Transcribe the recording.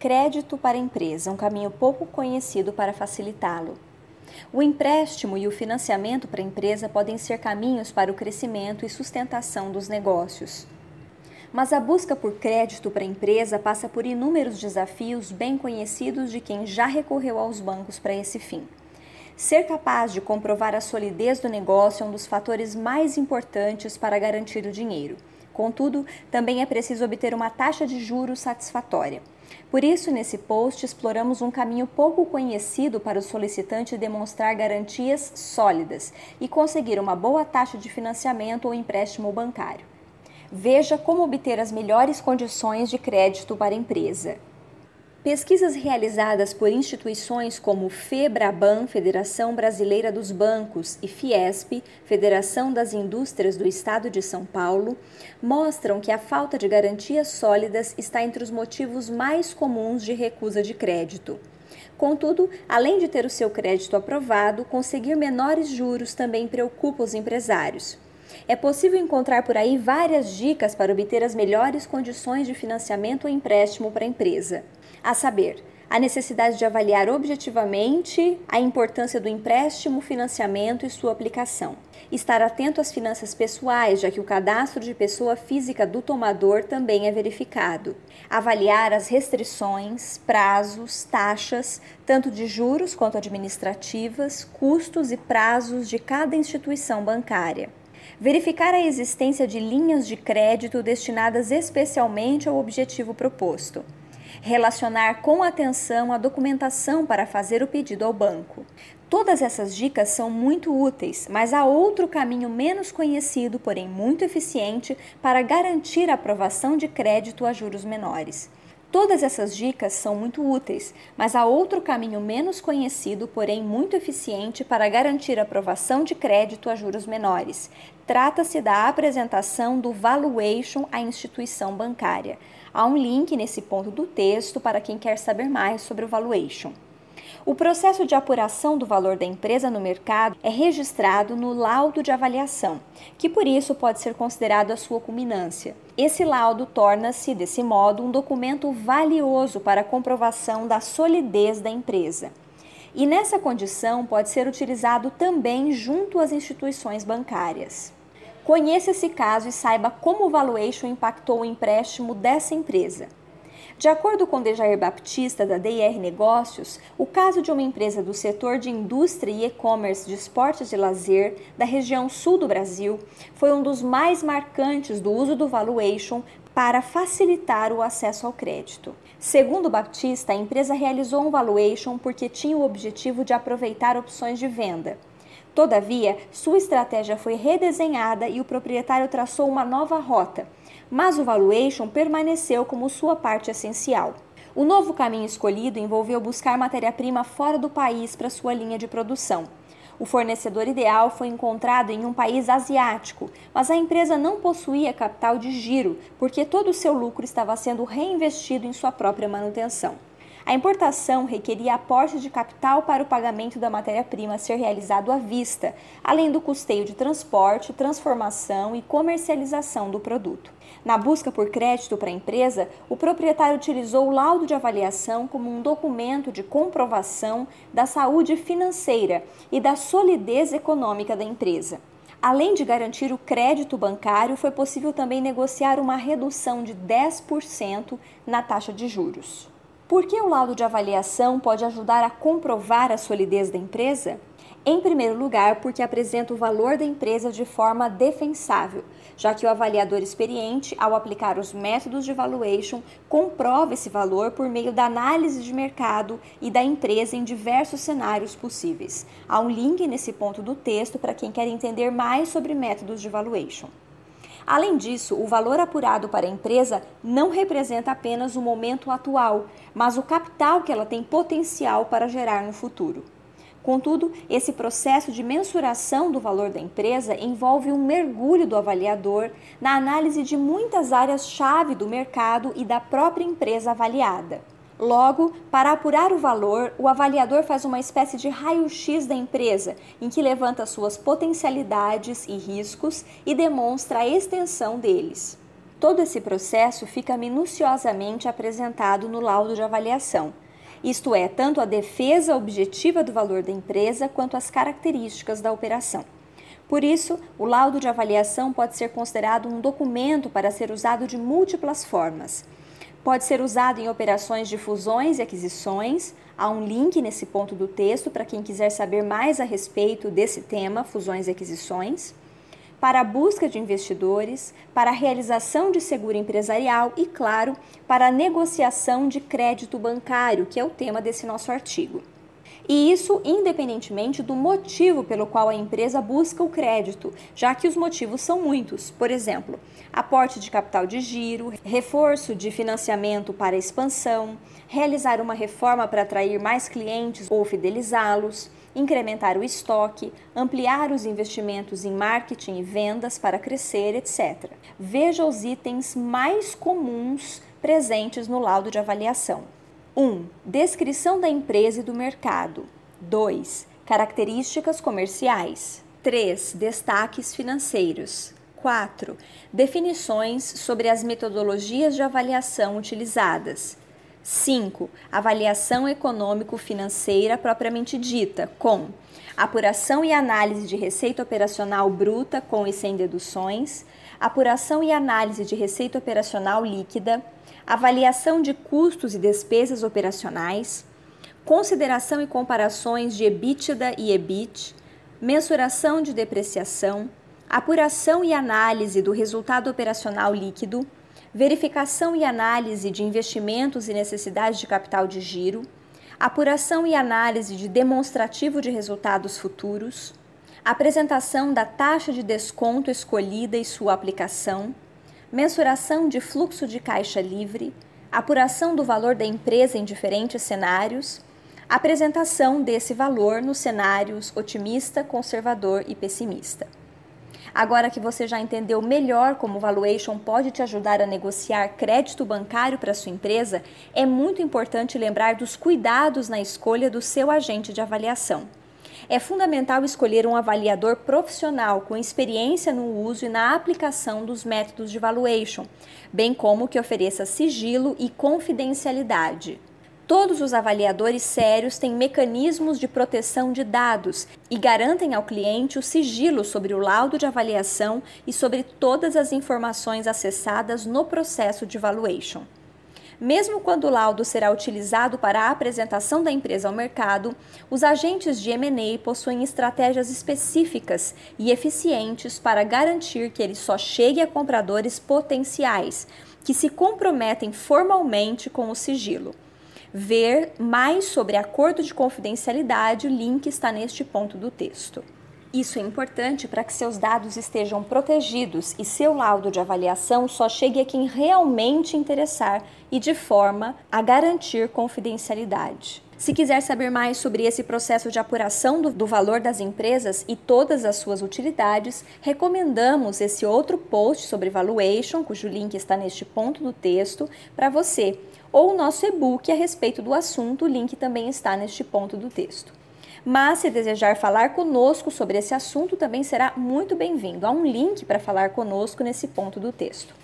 crédito para a empresa, um caminho pouco conhecido para facilitá-lo. O empréstimo e o financiamento para a empresa podem ser caminhos para o crescimento e sustentação dos negócios. Mas a busca por crédito para a empresa passa por inúmeros desafios bem conhecidos de quem já recorreu aos bancos para esse fim. Ser capaz de comprovar a solidez do negócio é um dos fatores mais importantes para garantir o dinheiro. Contudo, também é preciso obter uma taxa de juros satisfatória. Por isso, nesse post, exploramos um caminho pouco conhecido para o solicitante demonstrar garantias sólidas e conseguir uma boa taxa de financiamento ou empréstimo bancário. Veja como obter as melhores condições de crédito para a empresa. Pesquisas realizadas por instituições como FEBRABAN, Federação Brasileira dos Bancos, e Fiesp, Federação das Indústrias do Estado de São Paulo, mostram que a falta de garantias sólidas está entre os motivos mais comuns de recusa de crédito. Contudo, além de ter o seu crédito aprovado, conseguir menores juros também preocupa os empresários. É possível encontrar por aí várias dicas para obter as melhores condições de financiamento ou empréstimo para a empresa a saber, a necessidade de avaliar objetivamente a importância do empréstimo, financiamento e sua aplicação. Estar atento às finanças pessoais, já que o cadastro de pessoa física do tomador também é verificado. Avaliar as restrições, prazos, taxas, tanto de juros quanto administrativas, custos e prazos de cada instituição bancária. Verificar a existência de linhas de crédito destinadas especialmente ao objetivo proposto relacionar com atenção a documentação para fazer o pedido ao banco. Todas essas dicas são muito úteis, mas há outro caminho menos conhecido, porém muito eficiente, para garantir a aprovação de crédito a juros menores. Todas essas dicas são muito úteis, mas há outro caminho menos conhecido, porém muito eficiente, para garantir aprovação de crédito a juros menores. Trata-se da apresentação do valuation à instituição bancária. Há um link nesse ponto do texto para quem quer saber mais sobre o valuation. O processo de apuração do valor da empresa no mercado é registrado no laudo de avaliação, que por isso pode ser considerado a sua culminância. Esse laudo torna-se, desse modo, um documento valioso para a comprovação da solidez da empresa. E nessa condição pode ser utilizado também junto às instituições bancárias. Conheça esse caso e saiba como o valuation impactou o empréstimo dessa empresa. De acordo com Dejair Baptista, da DR Negócios, o caso de uma empresa do setor de indústria e e-commerce de esportes de lazer da região sul do Brasil foi um dos mais marcantes do uso do valuation para facilitar o acesso ao crédito. Segundo Baptista, a empresa realizou um valuation porque tinha o objetivo de aproveitar opções de venda. Todavia, sua estratégia foi redesenhada e o proprietário traçou uma nova rota mas o valuation permaneceu como sua parte essencial. O novo caminho escolhido envolveu buscar matéria-prima fora do país para sua linha de produção. O fornecedor ideal foi encontrado em um país asiático, mas a empresa não possuía capital de giro, porque todo o seu lucro estava sendo reinvestido em sua própria manutenção. A importação requeria aporte de capital para o pagamento da matéria-prima ser realizado à vista, além do custeio de transporte, transformação e comercialização do produto. Na busca por crédito para a empresa, o proprietário utilizou o laudo de avaliação como um documento de comprovação da saúde financeira e da solidez econômica da empresa. Além de garantir o crédito bancário, foi possível também negociar uma redução de 10% na taxa de juros. Por que o laudo de avaliação pode ajudar a comprovar a solidez da empresa? Em primeiro lugar, porque apresenta o valor da empresa de forma defensável, já que o avaliador experiente, ao aplicar os métodos de valuation, comprova esse valor por meio da análise de mercado e da empresa em diversos cenários possíveis. Há um link nesse ponto do texto para quem quer entender mais sobre métodos de valuation. Além disso, o valor apurado para a empresa não representa apenas o momento atual, mas o capital que ela tem potencial para gerar no futuro. Contudo, esse processo de mensuração do valor da empresa envolve um mergulho do avaliador na análise de muitas áreas-chave do mercado e da própria empresa avaliada. Logo, para apurar o valor, o avaliador faz uma espécie de raio-x da empresa, em que levanta suas potencialidades e riscos e demonstra a extensão deles. Todo esse processo fica minuciosamente apresentado no laudo de avaliação, isto é, tanto a defesa objetiva do valor da empresa quanto as características da operação. Por isso, o laudo de avaliação pode ser considerado um documento para ser usado de múltiplas formas. Pode ser usado em operações de fusões e aquisições. Há um link nesse ponto do texto para quem quiser saber mais a respeito desse tema, fusões e aquisições. Para a busca de investidores, para a realização de seguro empresarial e, claro, para a negociação de crédito bancário, que é o tema desse nosso artigo. E isso independentemente do motivo pelo qual a empresa busca o crédito, já que os motivos são muitos. Por exemplo, aporte de capital de giro, reforço de financiamento para expansão, realizar uma reforma para atrair mais clientes ou fidelizá-los, incrementar o estoque, ampliar os investimentos em marketing e vendas para crescer, etc. Veja os itens mais comuns presentes no laudo de avaliação. 1. Descrição da empresa e do mercado. 2. Características comerciais. 3. Destaques financeiros. 4. Definições sobre as metodologias de avaliação utilizadas. 5. Avaliação econômico-financeira propriamente dita, com apuração e análise de receita operacional bruta com e sem deduções, apuração e análise de receita operacional líquida, avaliação de custos e despesas operacionais, consideração e comparações de EBITDA e EBIT, mensuração de depreciação, apuração e análise do resultado operacional líquido, verificação e análise de investimentos e necessidades de capital de giro, apuração e análise de demonstrativo de resultados futuros, apresentação da taxa de desconto escolhida e sua aplicação, mensuração de fluxo de caixa livre, apuração do valor da empresa em diferentes cenários, apresentação desse valor nos cenários otimista, conservador e pessimista. Agora que você já entendeu melhor como o valuation pode te ajudar a negociar crédito bancário para sua empresa, é muito importante lembrar dos cuidados na escolha do seu agente de avaliação. É fundamental escolher um avaliador profissional com experiência no uso e na aplicação dos métodos de valuation, bem como que ofereça sigilo e confidencialidade. Todos os avaliadores sérios têm mecanismos de proteção de dados e garantem ao cliente o sigilo sobre o laudo de avaliação e sobre todas as informações acessadas no processo de valuation. Mesmo quando o laudo será utilizado para a apresentação da empresa ao mercado, os agentes de M&A possuem estratégias específicas e eficientes para garantir que ele só chegue a compradores potenciais, que se comprometem formalmente com o sigilo ver mais sobre acordo de confidencialidade, o link está neste ponto do texto. Isso é importante para que seus dados estejam protegidos e seu laudo de avaliação só chegue a quem realmente interessar e de forma a garantir confidencialidade. Se quiser saber mais sobre esse processo de apuração do, do, valor das empresas e todas as suas utilidades, recomendamos esse outro post sobre valuation, cujo link está neste ponto do texto, para você ou o nosso e-book a respeito do assunto, o link também está neste ponto do texto. Mas se desejar falar conosco sobre esse assunto, também será muito bem-vindo. Há um link para falar conosco nesse ponto do texto.